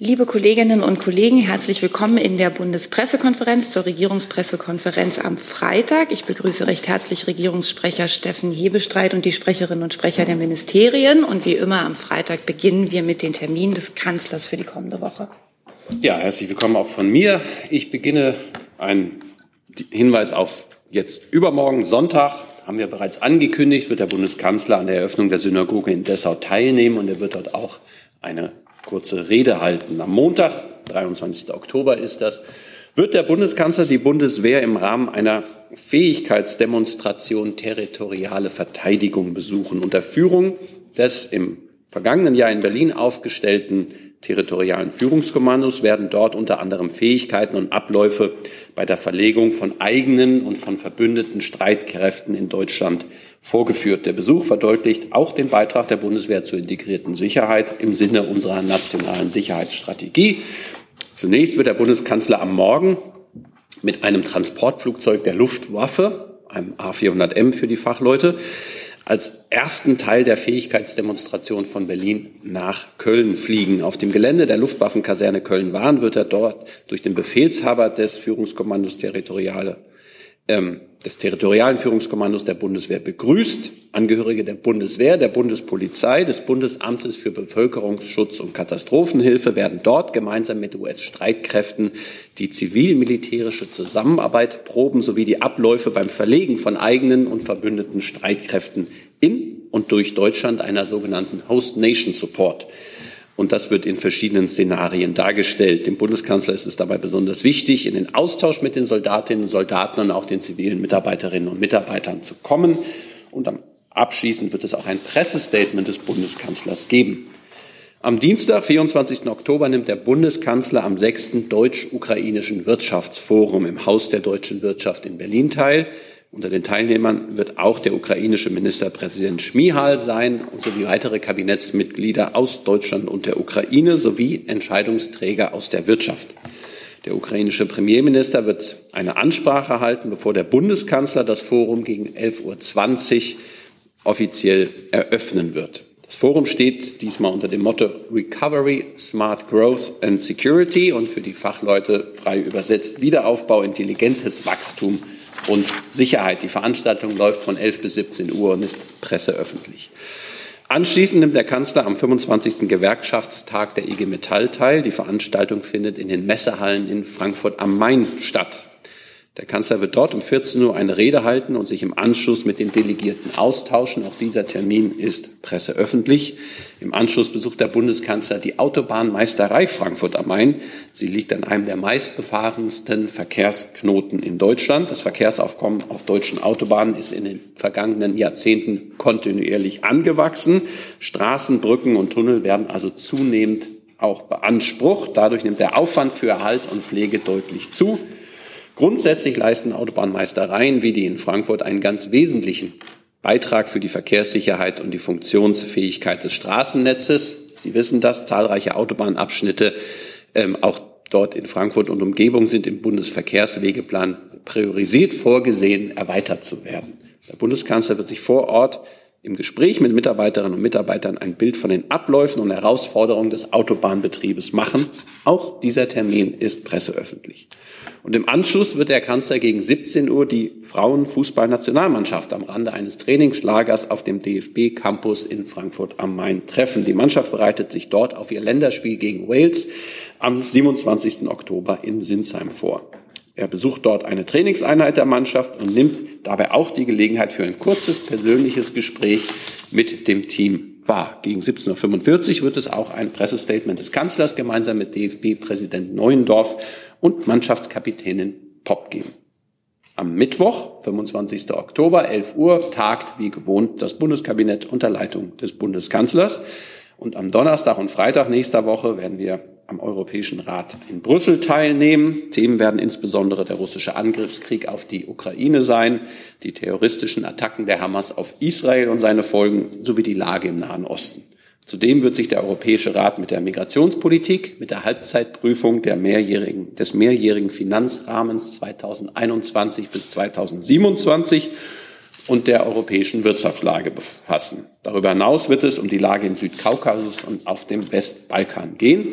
Liebe Kolleginnen und Kollegen, herzlich willkommen in der Bundespressekonferenz zur Regierungspressekonferenz am Freitag. Ich begrüße recht herzlich Regierungssprecher Steffen Hebestreit und die Sprecherinnen und Sprecher der Ministerien. Und wie immer am Freitag beginnen wir mit den Terminen des Kanzlers für die kommende Woche. Ja, herzlich willkommen auch von mir. Ich beginne ein Hinweis auf jetzt übermorgen Sonntag haben wir bereits angekündigt, wird der Bundeskanzler an der Eröffnung der Synagoge in Dessau teilnehmen und er wird dort auch eine kurze Rede halten. Am Montag, 23. Oktober ist das, wird der Bundeskanzler die Bundeswehr im Rahmen einer Fähigkeitsdemonstration territoriale Verteidigung besuchen unter Führung des im vergangenen Jahr in Berlin aufgestellten territorialen Führungskommandos werden dort unter anderem Fähigkeiten und Abläufe bei der Verlegung von eigenen und von verbündeten Streitkräften in Deutschland vorgeführt. Der Besuch verdeutlicht auch den Beitrag der Bundeswehr zur integrierten Sicherheit im Sinne unserer nationalen Sicherheitsstrategie. Zunächst wird der Bundeskanzler am Morgen mit einem Transportflugzeug der Luftwaffe, einem A400M für die Fachleute, als ersten Teil der Fähigkeitsdemonstration von Berlin nach Köln fliegen. Auf dem Gelände der Luftwaffenkaserne Köln-Wahn wird er dort durch den Befehlshaber des Führungskommandos Territoriale ähm, des territorialen Führungskommandos der Bundeswehr begrüßt. Angehörige der Bundeswehr, der Bundespolizei, des Bundesamtes für Bevölkerungsschutz und Katastrophenhilfe werden dort gemeinsam mit US-Streitkräften die zivil-militärische Zusammenarbeit proben sowie die Abläufe beim Verlegen von eigenen und verbündeten Streitkräften in und durch Deutschland einer sogenannten Host Nation Support und das wird in verschiedenen Szenarien dargestellt. Dem Bundeskanzler ist es dabei besonders wichtig, in den Austausch mit den Soldatinnen und Soldaten und auch den zivilen Mitarbeiterinnen und Mitarbeitern zu kommen. Und abschließend wird es auch ein Pressestatement des Bundeskanzlers geben. Am Dienstag, 24. Oktober, nimmt der Bundeskanzler am 6. Deutsch-Ukrainischen Wirtschaftsforum im Haus der deutschen Wirtschaft in Berlin teil. Unter den Teilnehmern wird auch der ukrainische Ministerpräsident Schmihal sein sowie weitere Kabinettsmitglieder aus Deutschland und der Ukraine sowie Entscheidungsträger aus der Wirtschaft. Der ukrainische Premierminister wird eine Ansprache halten, bevor der Bundeskanzler das Forum gegen 11.20 Uhr offiziell eröffnen wird. Das Forum steht diesmal unter dem Motto Recovery, Smart Growth and Security und für die Fachleute frei übersetzt Wiederaufbau, intelligentes Wachstum und Sicherheit. Die Veranstaltung läuft von 11 bis 17 Uhr und ist presseöffentlich. Anschließend nimmt der Kanzler am 25. Gewerkschaftstag der IG Metall teil. Die Veranstaltung findet in den Messehallen in Frankfurt am Main statt. Der Kanzler wird dort um 14 Uhr eine Rede halten und sich im Anschluss mit den Delegierten austauschen. Auch dieser Termin ist presseöffentlich. Im Anschluss besucht der Bundeskanzler die Autobahnmeisterei Frankfurt am Main. Sie liegt an einem der meistbefahrensten Verkehrsknoten in Deutschland. Das Verkehrsaufkommen auf deutschen Autobahnen ist in den vergangenen Jahrzehnten kontinuierlich angewachsen. Straßen, Brücken und Tunnel werden also zunehmend auch beansprucht. Dadurch nimmt der Aufwand für Erhalt und Pflege deutlich zu. Grundsätzlich leisten Autobahnmeistereien wie die in Frankfurt einen ganz wesentlichen Beitrag für die Verkehrssicherheit und die Funktionsfähigkeit des Straßennetzes. Sie wissen das, zahlreiche Autobahnabschnitte, ähm, auch dort in Frankfurt und Umgebung, sind im Bundesverkehrswegeplan priorisiert vorgesehen, erweitert zu werden. Der Bundeskanzler wird sich vor Ort im Gespräch mit Mitarbeiterinnen und Mitarbeitern ein Bild von den Abläufen und Herausforderungen des Autobahnbetriebes machen. Auch dieser Termin ist presseöffentlich. Und im Anschluss wird der Kanzler gegen 17 Uhr die Frauenfußballnationalmannschaft am Rande eines Trainingslagers auf dem DFB-Campus in Frankfurt am Main treffen. Die Mannschaft bereitet sich dort auf ihr Länderspiel gegen Wales am 27. Oktober in Sinsheim vor. Er besucht dort eine Trainingseinheit der Mannschaft und nimmt dabei auch die Gelegenheit für ein kurzes persönliches Gespräch mit dem Team wahr. Gegen 17.45 Uhr wird es auch ein Pressestatement des Kanzlers gemeinsam mit DFB-Präsident Neuendorf und Mannschaftskapitänin Popp geben. Am Mittwoch, 25. Oktober, 11 Uhr, tagt wie gewohnt das Bundeskabinett unter Leitung des Bundeskanzlers. Und am Donnerstag und Freitag nächster Woche werden wir am Europäischen Rat in Brüssel teilnehmen. Themen werden insbesondere der russische Angriffskrieg auf die Ukraine sein, die terroristischen Attacken der Hamas auf Israel und seine Folgen sowie die Lage im Nahen Osten. Zudem wird sich der Europäische Rat mit der Migrationspolitik, mit der Halbzeitprüfung der mehrjährigen, des mehrjährigen Finanzrahmens 2021 bis 2027 und der europäischen Wirtschaftslage befassen. Darüber hinaus wird es um die Lage im Südkaukasus und auf dem Westbalkan gehen.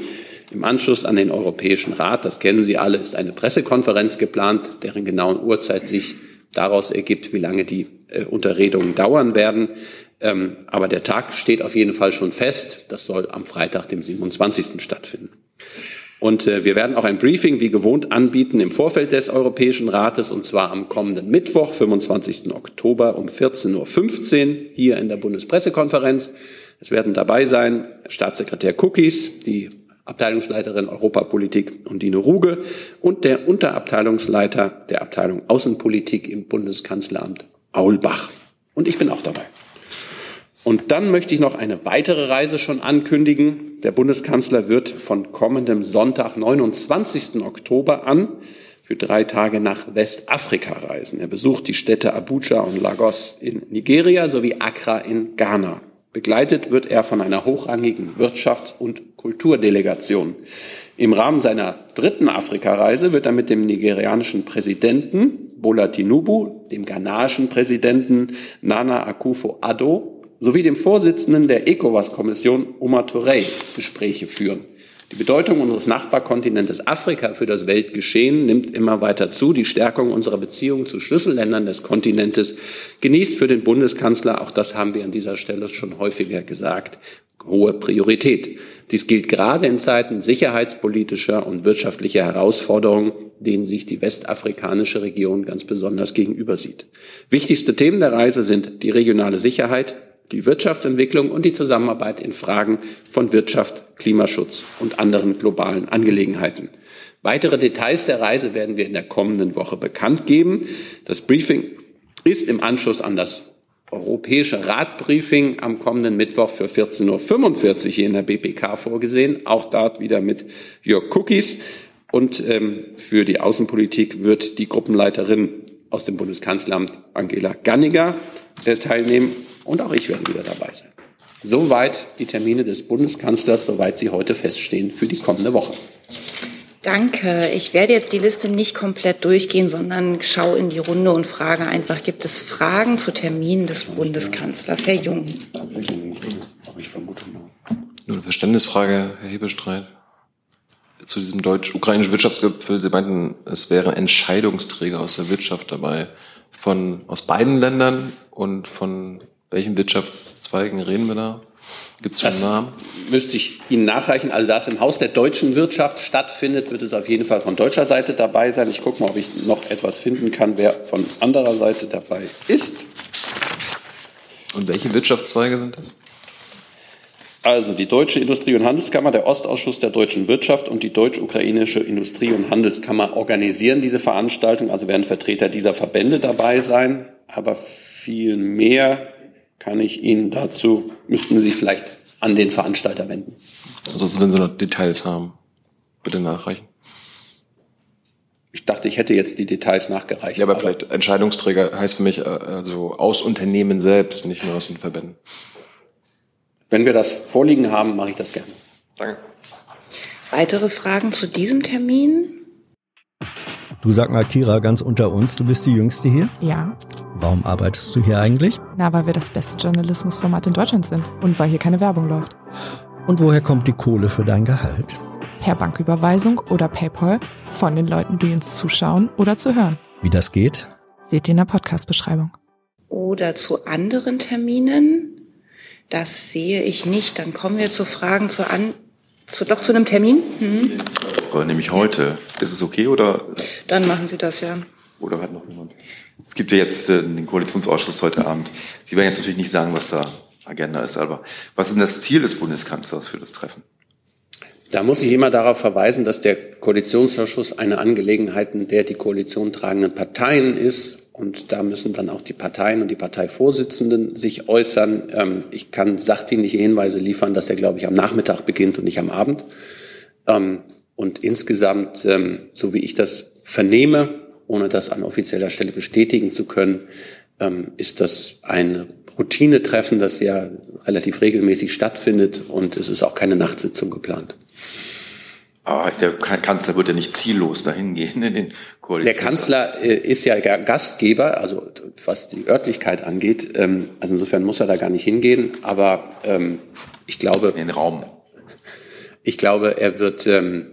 Im Anschluss an den Europäischen Rat, das kennen Sie alle, ist eine Pressekonferenz geplant, deren genauen Uhrzeit sich daraus ergibt, wie lange die äh, Unterredungen dauern werden. Ähm, aber der Tag steht auf jeden Fall schon fest. Das soll am Freitag, dem 27. stattfinden. Und äh, wir werden auch ein Briefing wie gewohnt anbieten im Vorfeld des Europäischen Rates, und zwar am kommenden Mittwoch, 25. Oktober um 14.15 Uhr hier in der Bundespressekonferenz. Es werden dabei sein Staatssekretär Cookies, die Abteilungsleiterin Europapolitik Undine Ruge und der Unterabteilungsleiter der Abteilung Außenpolitik im Bundeskanzleramt Aulbach. Und ich bin auch dabei. Und dann möchte ich noch eine weitere Reise schon ankündigen. Der Bundeskanzler wird von kommendem Sonntag, 29. Oktober an für drei Tage nach Westafrika reisen. Er besucht die Städte Abuja und Lagos in Nigeria sowie Accra in Ghana. Begleitet wird er von einer hochrangigen Wirtschafts- und Kulturdelegation. Im Rahmen seiner dritten Afrikareise wird er mit dem nigerianischen Präsidenten Bola Tinubu, dem ghanaischen Präsidenten Nana Akufo-Addo sowie dem Vorsitzenden der ECOWAS-Kommission Omar Touré Gespräche führen. Die Bedeutung unseres Nachbarkontinentes Afrika für das Weltgeschehen nimmt immer weiter zu. Die Stärkung unserer Beziehungen zu Schlüsselländern des Kontinentes genießt für den Bundeskanzler, auch das haben wir an dieser Stelle schon häufiger gesagt, hohe Priorität. Dies gilt gerade in Zeiten sicherheitspolitischer und wirtschaftlicher Herausforderungen, denen sich die westafrikanische Region ganz besonders gegenüber sieht. Wichtigste Themen der Reise sind die regionale Sicherheit, die Wirtschaftsentwicklung und die Zusammenarbeit in Fragen von Wirtschaft, Klimaschutz und anderen globalen Angelegenheiten. Weitere Details der Reise werden wir in der kommenden Woche bekannt geben. Das Briefing ist im Anschluss an das Europäische Ratbriefing am kommenden Mittwoch für 14.45 Uhr hier in der BPK vorgesehen. Auch dort wieder mit Jörg Cookies. Und ähm, für die Außenpolitik wird die Gruppenleiterin aus dem Bundeskanzleramt Angela Ganniger äh, teilnehmen. Und auch ich werde wieder dabei sein. Soweit die Termine des Bundeskanzlers, soweit sie heute feststehen für die kommende Woche. Danke. Ich werde jetzt die Liste nicht komplett durchgehen, sondern schaue in die Runde und frage einfach, gibt es Fragen zu Terminen des Bundeskanzlers? Herr Jung. Nur eine Verständnisfrage, Herr Hebestreit. Zu diesem deutsch-ukrainischen Wirtschaftsgipfel. Sie meinten, es wären Entscheidungsträger aus der Wirtschaft dabei. Von, aus beiden Ländern und von welchen Wirtschaftszweigen reden wir da? Gibt es schon das Namen? Müsste ich Ihnen nachreichen. Also da es im Haus der deutschen Wirtschaft stattfindet, wird es auf jeden Fall von deutscher Seite dabei sein. Ich gucke mal, ob ich noch etwas finden kann, wer von anderer Seite dabei ist. Und welche Wirtschaftszweige sind das? Also die Deutsche Industrie- und Handelskammer, der Ostausschuss der deutschen Wirtschaft und die Deutsch-Ukrainische Industrie- und Handelskammer organisieren diese Veranstaltung. Also werden Vertreter dieser Verbände dabei sein. Aber viel mehr kann ich Ihnen dazu, müssten Sie vielleicht an den Veranstalter wenden. Ansonsten, wenn Sie noch Details haben, bitte nachreichen. Ich dachte, ich hätte jetzt die Details nachgereicht. Ja, aber, aber vielleicht Entscheidungsträger heißt für mich äh, also aus Unternehmen selbst, nicht nur aus den Verbänden. Wenn wir das vorliegen haben, mache ich das gerne. Danke. Weitere Fragen zu diesem Termin? Du sag mal, Kira, ganz unter uns, du bist die Jüngste hier? Ja. Warum arbeitest du hier eigentlich? Na, weil wir das beste Journalismusformat in Deutschland sind und weil hier keine Werbung läuft. Und woher kommt die Kohle für dein Gehalt? Per Banküberweisung oder PayPal von den Leuten, die uns zuschauen oder zu hören. Wie das geht? Seht ihr in der Podcast-Beschreibung. Oder zu anderen Terminen? Das sehe ich nicht. Dann kommen wir zu Fragen zu an, zu, doch zu einem Termin. Mhm. Oder nämlich heute. Ist es okay oder? Dann machen Sie das ja. Oder hat noch jemand? Es gibt ja jetzt äh, den Koalitionsausschuss heute Abend. Sie werden jetzt natürlich nicht sagen, was da Agenda ist, aber was ist denn das Ziel des Bundeskanzlers für das Treffen? Da muss ich immer darauf verweisen, dass der Koalitionsausschuss eine Angelegenheit der die Koalition tragenden Parteien ist. Und da müssen dann auch die Parteien und die Parteivorsitzenden sich äußern. Ähm, ich kann sachdienliche Hinweise liefern, dass er, glaube ich, am Nachmittag beginnt und nicht am Abend. Ähm, und insgesamt, ähm, so wie ich das vernehme, ohne das an offizieller Stelle bestätigen zu können, ist das ein Routinetreffen, das ja relativ regelmäßig stattfindet und es ist auch keine Nachtsitzung geplant. Aber der Kanzler wird ja nicht ziellos dahin gehen in den Koalitions. Der Kanzler äh, ist ja Gastgeber, also was die Örtlichkeit angeht. Ähm, also insofern muss er da gar nicht hingehen. Aber ähm, ich glaube. In den Raum. Ich glaube, er wird ähm,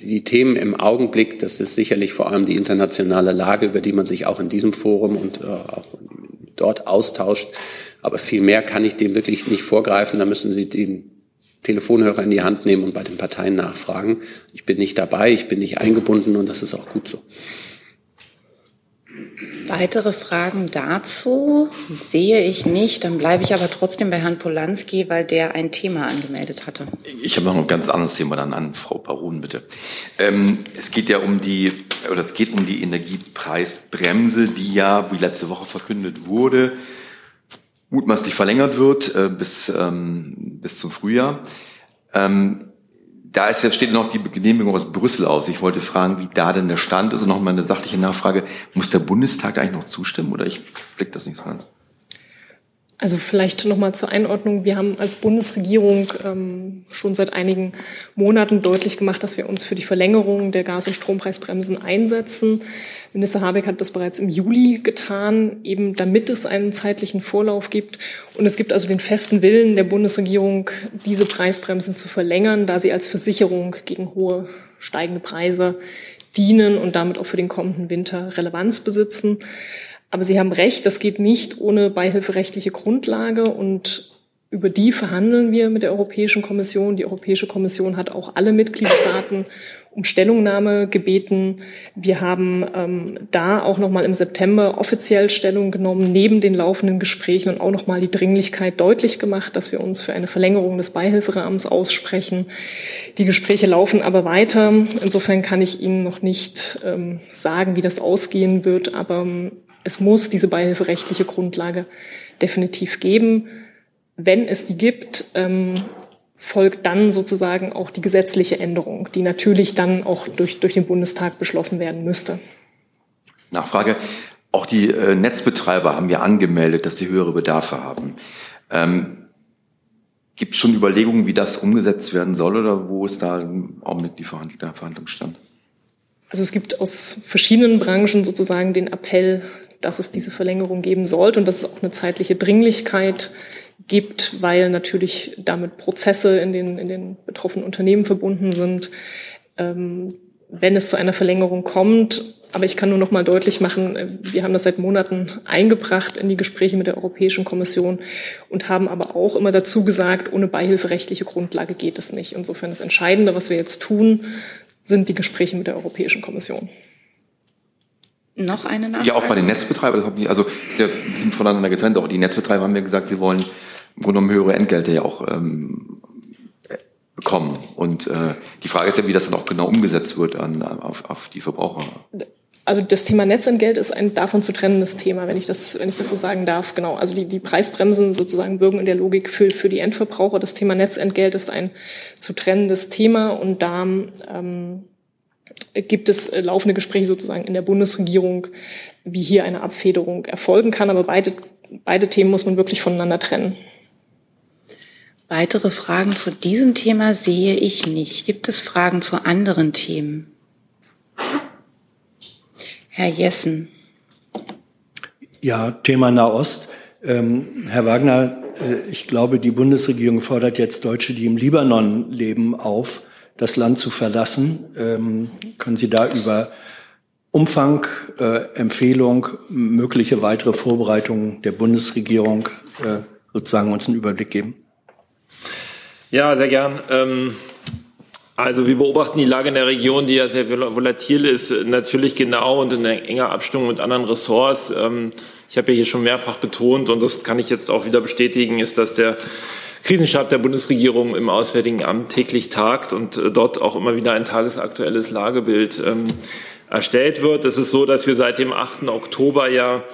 die Themen im Augenblick, das ist sicherlich vor allem die internationale Lage, über die man sich auch in diesem Forum und äh, auch dort austauscht. Aber viel mehr kann ich dem wirklich nicht vorgreifen. Da müssen Sie den Telefonhörer in die Hand nehmen und bei den Parteien nachfragen. Ich bin nicht dabei, ich bin nicht eingebunden und das ist auch gut so. Weitere Fragen dazu sehe ich nicht. Dann bleibe ich aber trotzdem bei Herrn Polanski, weil der ein Thema angemeldet hatte. Ich habe noch ein ganz anderes Thema dann an Frau Parun, bitte. Ähm, es geht ja um die, oder es geht um die Energiepreisbremse, die ja, wie letzte Woche verkündet wurde, mutmaßlich verlängert wird äh, bis, ähm, bis zum Frühjahr. Ähm, da ist, steht noch die Genehmigung aus Brüssel aus. Ich wollte fragen, wie da denn der Stand ist und noch mal eine sachliche Nachfrage. Muss der Bundestag eigentlich noch zustimmen oder ich blick das nicht so ganz? Also vielleicht nochmal zur Einordnung. Wir haben als Bundesregierung ähm, schon seit einigen Monaten deutlich gemacht, dass wir uns für die Verlängerung der Gas- und Strompreisbremsen einsetzen. Minister Habeck hat das bereits im Juli getan, eben damit es einen zeitlichen Vorlauf gibt. Und es gibt also den festen Willen der Bundesregierung, diese Preisbremsen zu verlängern, da sie als Versicherung gegen hohe steigende Preise dienen und damit auch für den kommenden Winter Relevanz besitzen. Aber Sie haben recht, das geht nicht ohne beihilferechtliche Grundlage und über die verhandeln wir mit der Europäischen Kommission. Die Europäische Kommission hat auch alle Mitgliedstaaten um Stellungnahme gebeten. Wir haben ähm, da auch noch mal im September offiziell Stellung genommen, neben den laufenden Gesprächen und auch noch mal die Dringlichkeit deutlich gemacht, dass wir uns für eine Verlängerung des Beihilferahmens aussprechen. Die Gespräche laufen aber weiter. Insofern kann ich Ihnen noch nicht ähm, sagen, wie das ausgehen wird, aber ähm, es muss diese beihilferechtliche Grundlage definitiv geben. Wenn es die gibt, ähm, folgt dann sozusagen auch die gesetzliche Änderung, die natürlich dann auch durch, durch den Bundestag beschlossen werden müsste. Nachfrage. Auch die äh, Netzbetreiber haben ja angemeldet, dass sie höhere Bedarfe haben. Ähm, Gibt es schon Überlegungen, wie das umgesetzt werden soll oder wo ist da im Augenblick die Verhandl der Verhandlungsstand? Also es gibt aus verschiedenen Branchen sozusagen den Appell, dass es diese Verlängerung geben sollte und dass es auch eine zeitliche Dringlichkeit gibt, weil natürlich damit Prozesse in den, in den betroffenen Unternehmen verbunden sind. Ähm, wenn es zu einer Verlängerung kommt, aber ich kann nur noch mal deutlich machen, äh, wir haben das seit Monaten eingebracht in die Gespräche mit der Europäischen Kommission und haben aber auch immer dazu gesagt, ohne beihilferechtliche Grundlage geht es nicht. Insofern das Entscheidende, was wir jetzt tun, sind die Gespräche mit der Europäischen Kommission. Noch eine Nachfrage? Ja, auch bei den Netzbetreibern. Das ich, also ist ja, sind voneinander getrennt. Auch die Netzbetreiber haben mir gesagt, sie wollen im Grunde genommen höhere Entgelte ja auch ähm, bekommen. Und äh, die Frage ist ja, wie das dann auch genau umgesetzt wird an, auf, auf die Verbraucher. Also das Thema Netzentgelt ist ein davon zu trennendes Thema, wenn ich das, wenn ich das so sagen darf. Genau. Also die, die Preisbremsen sozusagen bürgen in der Logik für, für die Endverbraucher. Das Thema Netzentgelt ist ein zu trennendes Thema und da ähm, gibt es äh, laufende Gespräche sozusagen in der Bundesregierung, wie hier eine Abfederung erfolgen kann. Aber beide, beide Themen muss man wirklich voneinander trennen. Weitere Fragen zu diesem Thema sehe ich nicht. Gibt es Fragen zu anderen Themen? Herr Jessen. Ja, Thema Nahost. Ähm, Herr Wagner, äh, ich glaube, die Bundesregierung fordert jetzt Deutsche, die im Libanon leben, auf, das Land zu verlassen. Ähm, können Sie da über Umfang, äh, Empfehlung, mögliche weitere Vorbereitungen der Bundesregierung äh, sozusagen uns einen Überblick geben? Ja, sehr gern. Ähm also wir beobachten die Lage in der Region, die ja sehr volatil ist, natürlich genau und in enger Abstimmung mit anderen Ressorts. Ähm, ich habe ja hier schon mehrfach betont, und das kann ich jetzt auch wieder bestätigen, ist, dass der Krisenstab der Bundesregierung im Auswärtigen Amt täglich tagt und äh, dort auch immer wieder ein tagesaktuelles Lagebild ähm, erstellt wird. Es ist so, dass wir seit dem 8. Oktober ja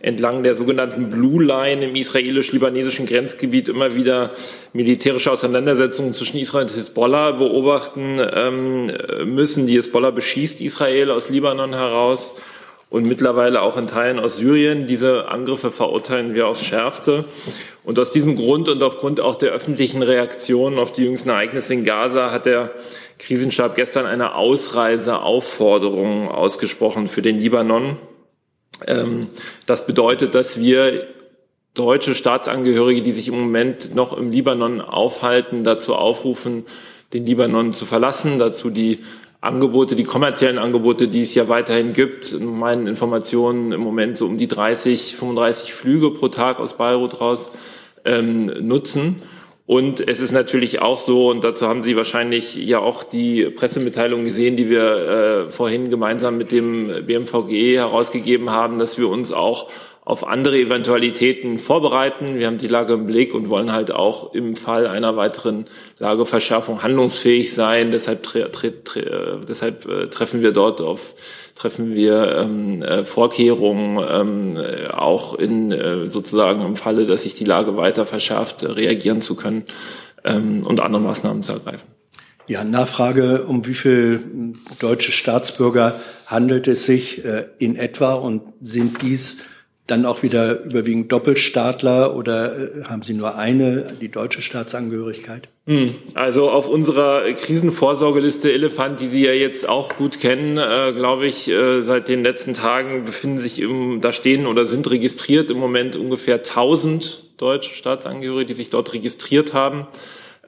entlang der sogenannten Blue Line im israelisch-libanesischen Grenzgebiet immer wieder militärische Auseinandersetzungen zwischen Israel und Hisbollah beobachten ähm, müssen. Die Hisbollah beschießt Israel aus Libanon heraus und mittlerweile auch in Teilen aus Syrien. Diese Angriffe verurteilen wir aufs Schärfste. Und aus diesem Grund und aufgrund auch der öffentlichen Reaktionen auf die jüngsten Ereignisse in Gaza hat der Krisenstab gestern eine Ausreiseaufforderung ausgesprochen für den Libanon. Ähm, das bedeutet, dass wir deutsche Staatsangehörige, die sich im Moment noch im Libanon aufhalten, dazu aufrufen, den Libanon zu verlassen. Dazu die Angebote, die kommerziellen Angebote, die es ja weiterhin gibt. In meinen Informationen im Moment so um die 30, 35 Flüge pro Tag aus Beirut raus ähm, nutzen. Und es ist natürlich auch so, und dazu haben Sie wahrscheinlich ja auch die Pressemitteilung gesehen, die wir äh, vorhin gemeinsam mit dem BMVG herausgegeben haben, dass wir uns auch auf andere Eventualitäten vorbereiten. Wir haben die Lage im Blick und wollen halt auch im Fall einer weiteren Lageverschärfung handlungsfähig sein. Deshalb, tre tre tre äh, deshalb äh, treffen wir dort auf treffen wir ähm, äh, Vorkehrungen, ähm, äh, auch in äh, sozusagen im Falle, dass sich die Lage weiter verschärft, reagieren zu können ähm, und andere Maßnahmen zu ergreifen. Ja, Nachfrage, um wie viel deutsche Staatsbürger handelt es sich in etwa und sind dies dann auch wieder überwiegend Doppelstaatler oder äh, haben Sie nur eine, die deutsche Staatsangehörigkeit? Hm, also auf unserer Krisenvorsorgeliste Elefant, die Sie ja jetzt auch gut kennen, äh, glaube ich, äh, seit den letzten Tagen befinden sich im, da stehen oder sind registriert im Moment ungefähr 1000 deutsche Staatsangehörige, die sich dort registriert haben.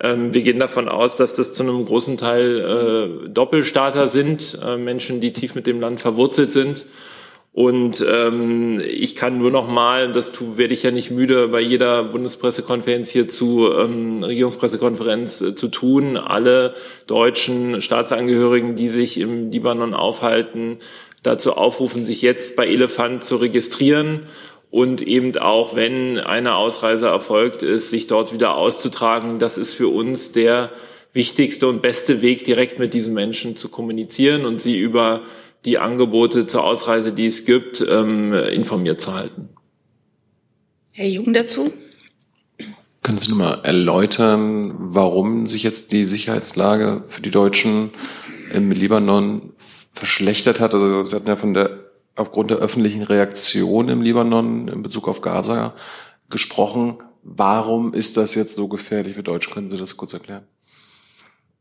Ähm, wir gehen davon aus, dass das zu einem großen Teil äh, Doppelstaater sind, äh, Menschen, die tief mit dem Land verwurzelt sind. Und ähm, ich kann nur noch mal, das tu, werde ich ja nicht müde, bei jeder Bundespressekonferenz hier zu ähm, Regierungspressekonferenz äh, zu tun, alle deutschen Staatsangehörigen, die sich im Libanon aufhalten, dazu aufrufen, sich jetzt bei Elefant zu registrieren und eben auch, wenn eine Ausreise erfolgt ist, sich dort wieder auszutragen. Das ist für uns der wichtigste und beste Weg, direkt mit diesen Menschen zu kommunizieren und sie über die Angebote zur Ausreise, die es gibt, ähm, informiert zu halten. Herr Jung dazu? Können Sie nochmal erläutern, warum sich jetzt die Sicherheitslage für die Deutschen im Libanon verschlechtert hat? Also Sie hatten ja von der aufgrund der öffentlichen Reaktion im Libanon in Bezug auf Gaza gesprochen. Warum ist das jetzt so gefährlich für Deutsche? Können Sie das kurz erklären?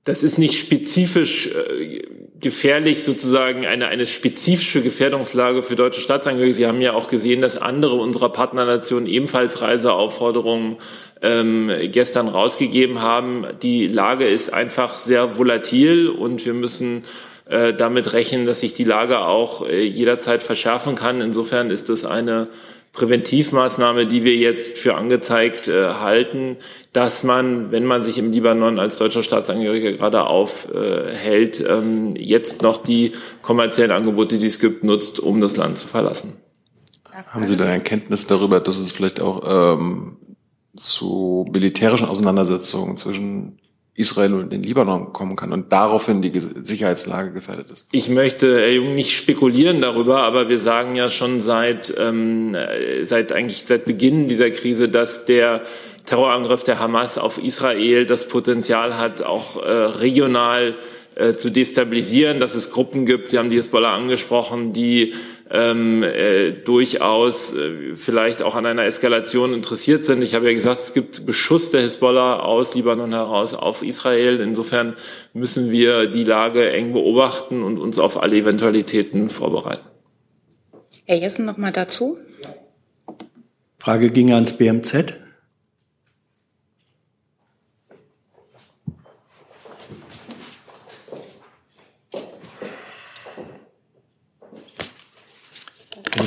Das ist nicht spezifisch äh, gefährlich, sozusagen eine, eine spezifische Gefährdungslage für deutsche Staatsangehörige. Sie haben ja auch gesehen, dass andere unserer Partnernationen ebenfalls Reiseaufforderungen ähm, gestern rausgegeben haben. Die Lage ist einfach sehr volatil und wir müssen äh, damit rechnen, dass sich die Lage auch äh, jederzeit verschärfen kann. Insofern ist es eine Präventivmaßnahme, die wir jetzt für angezeigt äh, halten, dass man, wenn man sich im Libanon als deutscher Staatsangehöriger gerade aufhält, äh, ähm, jetzt noch die kommerziellen Angebote, die es gibt, nutzt, um das Land zu verlassen. Haben Sie denn Erkenntnis darüber, dass es vielleicht auch ähm, zu militärischen Auseinandersetzungen zwischen Israel und den Libanon kommen kann und daraufhin die Sicherheitslage gefährdet ist. Ich möchte, Herr Jung, nicht spekulieren darüber, aber wir sagen ja schon seit, ähm, seit eigentlich seit Beginn dieser Krise, dass der Terrorangriff der Hamas auf Israel das Potenzial hat, auch äh, regional äh, zu destabilisieren, dass es Gruppen gibt, Sie haben die Hezbollah angesprochen, die ähm, äh, durchaus äh, vielleicht auch an einer Eskalation interessiert sind. Ich habe ja gesagt, es gibt Beschuss der Hisbollah aus Libanon heraus auf Israel. Insofern müssen wir die Lage eng beobachten und uns auf alle Eventualitäten vorbereiten. Herr Jessen noch mal dazu. Frage ging ans BMZ.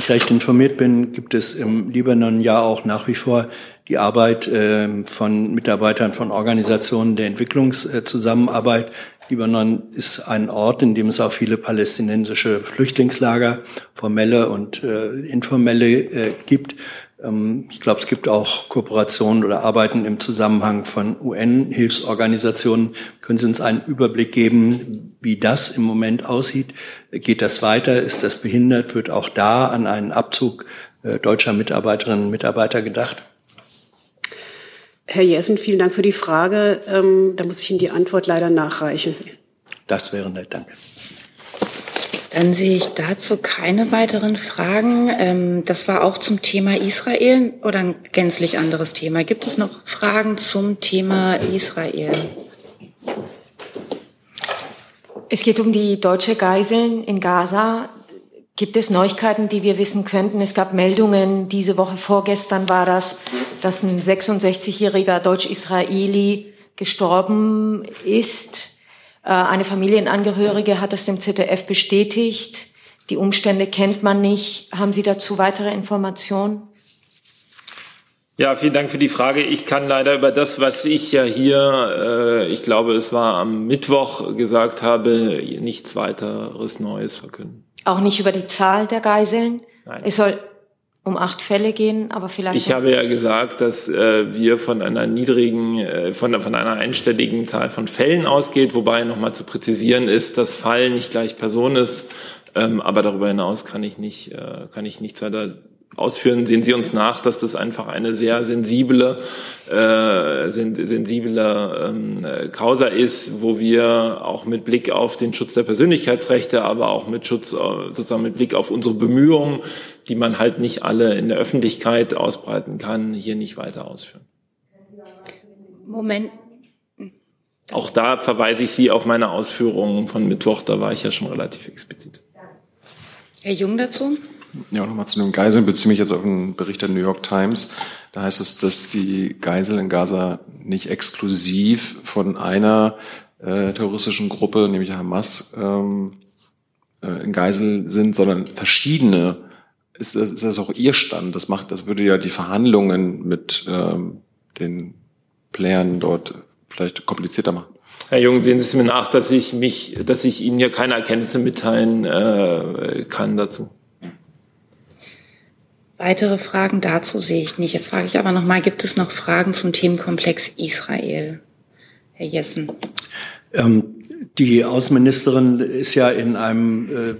Ich recht informiert bin, gibt es im Libanon ja auch nach wie vor die Arbeit äh, von Mitarbeitern von Organisationen der Entwicklungszusammenarbeit. Libanon ist ein Ort, in dem es auch viele palästinensische Flüchtlingslager, formelle und äh, informelle, äh, gibt. Ähm, ich glaube, es gibt auch Kooperationen oder Arbeiten im Zusammenhang von UN-Hilfsorganisationen. Können Sie uns einen Überblick geben, wie das im Moment aussieht? Geht das weiter? Ist das behindert? Wird auch da an einen Abzug äh, deutscher Mitarbeiterinnen und Mitarbeiter gedacht? Herr Jessen, vielen Dank für die Frage. Ähm, da muss ich Ihnen die Antwort leider nachreichen. Das wäre nett, danke. Dann sehe ich dazu keine weiteren Fragen. Ähm, das war auch zum Thema Israel oder ein gänzlich anderes Thema. Gibt es noch Fragen zum Thema Israel? Es geht um die deutsche Geiseln in Gaza. Gibt es Neuigkeiten, die wir wissen könnten? Es gab Meldungen, diese Woche vorgestern war das, dass ein 66-jähriger Deutsch-Israeli gestorben ist. Äh, eine Familienangehörige hat es dem ZDF bestätigt. Die Umstände kennt man nicht. Haben Sie dazu weitere Informationen? Ja, vielen Dank für die Frage. Ich kann leider über das, was ich ja hier, äh, ich glaube, es war am Mittwoch gesagt habe, nichts weiteres Neues verkünden. Auch nicht über die Zahl der Geiseln? Nein. Es soll um acht Fälle gehen, aber vielleicht. Ich habe ja gesagt, dass äh, wir von einer niedrigen, äh, von, von einer einstelligen Zahl von Fällen ausgeht, wobei nochmal zu präzisieren ist, dass Fall nicht gleich Person ist. Ähm, aber darüber hinaus kann ich nicht, äh, kann ich nichts weiter ausführen. Sehen Sie uns nach, dass das einfach eine sehr sensible, äh, sensible ähm, Causa ist, wo wir auch mit Blick auf den Schutz der Persönlichkeitsrechte, aber auch mit Schutz, äh, sozusagen mit Blick auf unsere Bemühungen, die man halt nicht alle in der Öffentlichkeit ausbreiten kann, hier nicht weiter ausführen. Moment. Auch da verweise ich Sie auf meine Ausführungen von Mittwoch, da war ich ja schon relativ explizit. Herr Jung dazu? Ja, nochmal zu den Geiseln beziehe mich jetzt auf einen Bericht der New York Times. Da heißt es, dass die Geiseln in Gaza nicht exklusiv von einer äh, terroristischen Gruppe, nämlich Hamas, ähm, äh, in Geisel sind, sondern verschiedene. Ist das, ist das auch Ihr Stand? Das macht, das würde ja die Verhandlungen mit ähm, den Playern dort vielleicht komplizierter machen. Herr Jung, sehen Sie es mir nach, dass ich mich, dass ich Ihnen hier keine Erkenntnisse mitteilen äh, kann dazu. Weitere Fragen dazu sehe ich nicht. Jetzt frage ich aber nochmal, gibt es noch Fragen zum Themenkomplex Israel? Herr Jessen. Ähm, die Außenministerin ist ja in einem äh,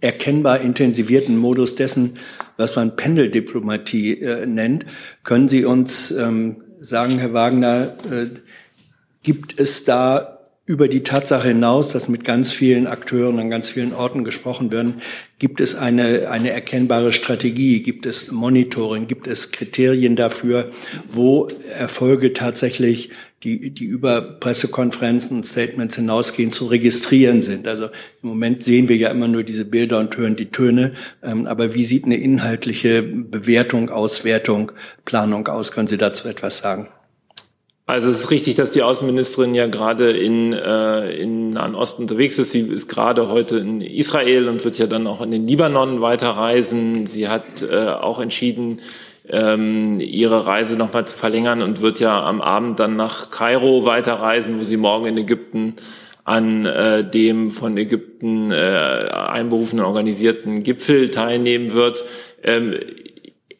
erkennbar intensivierten Modus dessen, was man Pendeldiplomatie äh, nennt. Können Sie uns ähm, sagen, Herr Wagner, äh, gibt es da über die Tatsache hinaus, dass mit ganz vielen Akteuren an ganz vielen Orten gesprochen werden, gibt es eine, eine erkennbare Strategie, gibt es Monitoring, gibt es Kriterien dafür, wo Erfolge tatsächlich, die, die über Pressekonferenzen und Statements hinausgehen, zu registrieren sind. Also im Moment sehen wir ja immer nur diese Bilder und hören die Töne. Ähm, aber wie sieht eine inhaltliche Bewertung, Auswertung, Planung aus? Können Sie dazu etwas sagen? Also es ist richtig, dass die Außenministerin ja gerade in, äh, in Nahen Osten unterwegs ist. Sie ist gerade heute in Israel und wird ja dann auch in den Libanon weiterreisen. Sie hat äh, auch entschieden, ähm, ihre Reise nochmal zu verlängern und wird ja am Abend dann nach Kairo weiterreisen, wo sie morgen in Ägypten an äh, dem von Ägypten äh, einberufenen organisierten Gipfel teilnehmen wird. Ähm,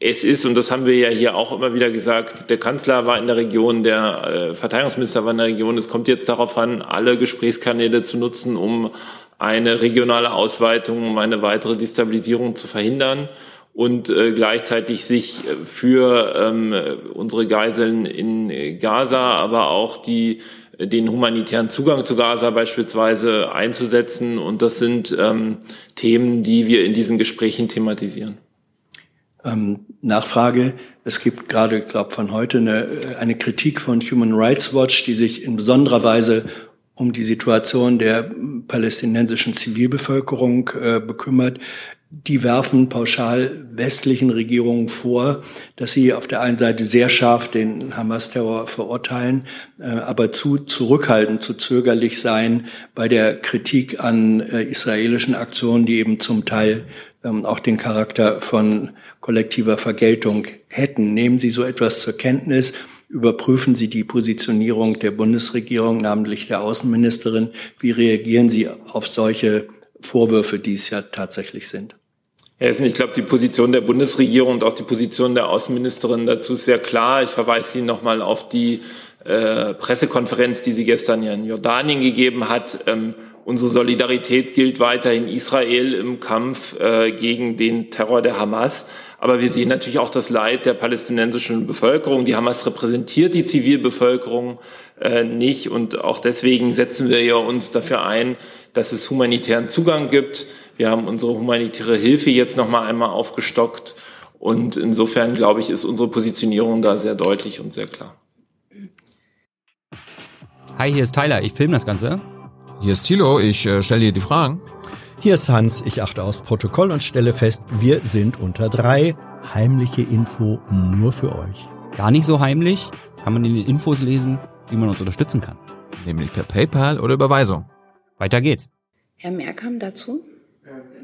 es ist, und das haben wir ja hier auch immer wieder gesagt, der Kanzler war in der Region, der äh, Verteidigungsminister war in der Region. Es kommt jetzt darauf an, alle Gesprächskanäle zu nutzen, um eine regionale Ausweitung, um eine weitere Destabilisierung zu verhindern und äh, gleichzeitig sich für ähm, unsere Geiseln in Gaza, aber auch die den humanitären Zugang zu Gaza beispielsweise einzusetzen. Und das sind ähm, Themen, die wir in diesen Gesprächen thematisieren. Ähm, Nachfrage. Es gibt gerade, glaube, von heute eine, eine Kritik von Human Rights Watch, die sich in besonderer Weise um die Situation der palästinensischen Zivilbevölkerung äh, bekümmert. Die werfen pauschal westlichen Regierungen vor, dass sie auf der einen Seite sehr scharf den Hamas-Terror verurteilen, äh, aber zu zurückhaltend, zu zögerlich sein bei der Kritik an äh, israelischen Aktionen, die eben zum Teil ähm, auch den Charakter von kollektiver Vergeltung hätten. Nehmen Sie so etwas zur Kenntnis, überprüfen Sie die Positionierung der Bundesregierung, namentlich der Außenministerin. Wie reagieren Sie auf solche Vorwürfe, die es ja tatsächlich sind? Herr Essen, ich glaube, die Position der Bundesregierung und auch die Position der Außenministerin dazu ist sehr klar. Ich verweise Sie nochmal auf die äh, Pressekonferenz, die sie gestern ja in Jordanien gegeben hat. Ähm, unsere Solidarität gilt weiterhin Israel im Kampf äh, gegen den Terror der Hamas. Aber wir sehen natürlich auch das Leid der palästinensischen Bevölkerung. Die Hamas repräsentiert die Zivilbevölkerung äh, nicht. Und auch deswegen setzen wir ja uns dafür ein, dass es humanitären Zugang gibt. Wir haben unsere humanitäre Hilfe jetzt noch mal einmal aufgestockt. Und insofern, glaube ich, ist unsere Positionierung da sehr deutlich und sehr klar. Hi, hier ist Tyler, ich filme das Ganze. Hier ist Thilo, ich äh, stelle dir die Fragen. Hier ist Hans, ich achte aufs Protokoll und stelle fest, wir sind unter drei. Heimliche Info nur für euch. Gar nicht so heimlich, kann man in den Infos lesen. wie man uns unterstützen kann. Nämlich per PayPal oder Überweisung. Weiter geht's. Herr Merkam dazu?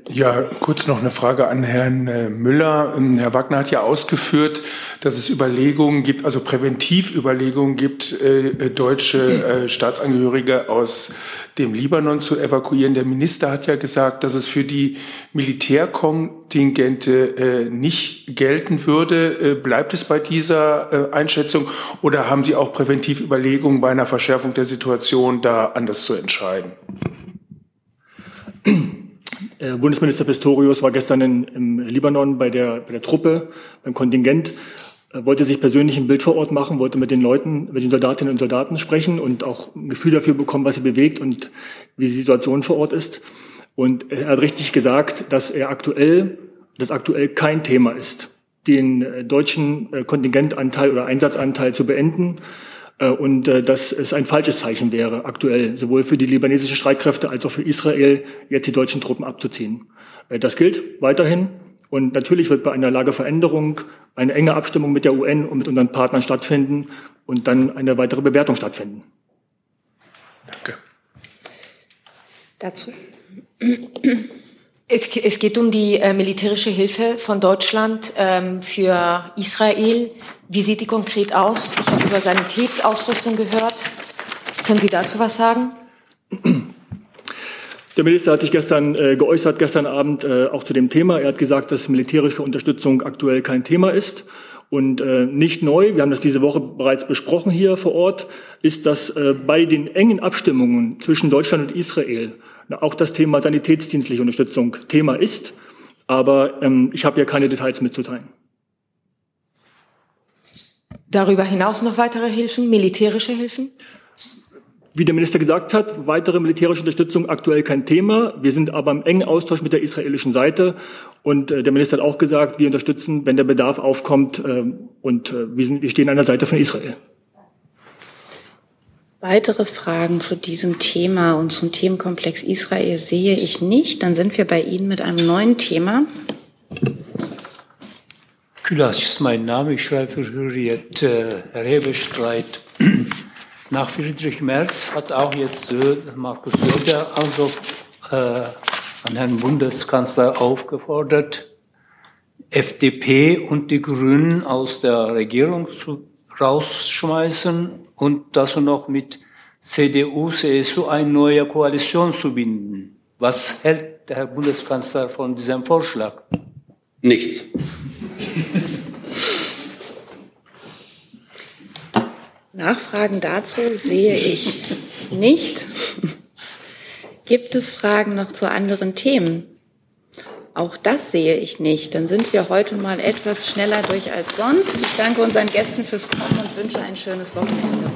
Ja, kurz noch eine Frage an Herrn äh, Müller. Ähm, Herr Wagner hat ja ausgeführt, dass es Überlegungen gibt, also Präventivüberlegungen gibt, äh, äh, deutsche Staatsangehörige aus dem Libanon zu evakuieren. Der Minister hat ja gesagt, dass es für die Militärkontingente nicht gelten würde. Bleibt es bei dieser Einschätzung oder haben Sie auch Präventivüberlegungen bei einer Verschärfung der Situation da anders zu entscheiden? Äh, Bundesminister Pistorius war gestern in, im Libanon bei der, bei der Truppe, beim Kontingent, er wollte sich persönlich ein Bild vor Ort machen, wollte mit den Leuten, mit den Soldatinnen und Soldaten sprechen und auch ein Gefühl dafür bekommen, was sie bewegt und wie die Situation vor Ort ist. Und er hat richtig gesagt, dass er aktuell, das aktuell kein Thema ist, den äh, deutschen äh, Kontingentanteil oder Einsatzanteil zu beenden äh, und äh, dass es ein falsches Zeichen wäre, aktuell sowohl für die libanesischen Streitkräfte als auch für Israel, jetzt die deutschen Truppen abzuziehen. Äh, das gilt weiterhin. Und natürlich wird bei einer Lageveränderung eine enge Abstimmung mit der UN und mit unseren Partnern stattfinden und dann eine weitere Bewertung stattfinden. Danke. Dazu. Es, es geht um die äh, militärische Hilfe von Deutschland ähm, für Israel. Wie sieht die konkret aus? Ich habe über Sanitätsausrüstung gehört. Können Sie dazu was sagen? Der Minister hat sich gestern äh, geäußert, gestern Abend äh, auch zu dem Thema. Er hat gesagt, dass militärische Unterstützung aktuell kein Thema ist. Und äh, nicht neu, wir haben das diese Woche bereits besprochen hier vor Ort, ist, dass äh, bei den engen Abstimmungen zwischen Deutschland und Israel auch das Thema sanitätsdienstliche Unterstützung Thema ist. Aber ähm, ich habe ja keine Details mitzuteilen. Darüber hinaus noch weitere Hilfen, militärische Hilfen? Wie der Minister gesagt hat, weitere militärische Unterstützung aktuell kein Thema. Wir sind aber im engen Austausch mit der israelischen Seite. Und äh, der Minister hat auch gesagt, wir unterstützen, wenn der Bedarf aufkommt. Äh, und äh, wir, sind, wir stehen an der Seite von Israel. Weitere Fragen zu diesem Thema und zum Themenkomplex Israel sehe ich nicht. Dann sind wir bei Ihnen mit einem neuen Thema. Külas ist mein Name. Ich schreibe für Hürriyet, äh, Herr Hebestreit. Nach Friedrich Merz hat auch jetzt Söder, Markus Söder also äh, an Herrn Bundeskanzler aufgefordert, FDP und die Grünen aus der Regierung zu, rausschmeißen und das noch mit CDU, CSU eine neue Koalition zu binden. Was hält der Herr Bundeskanzler von diesem Vorschlag? Nichts. Nachfragen dazu sehe ich nicht. Gibt es Fragen noch zu anderen Themen? Auch das sehe ich nicht. Dann sind wir heute mal etwas schneller durch als sonst. Ich danke unseren Gästen fürs Kommen und wünsche ein schönes Wochenende.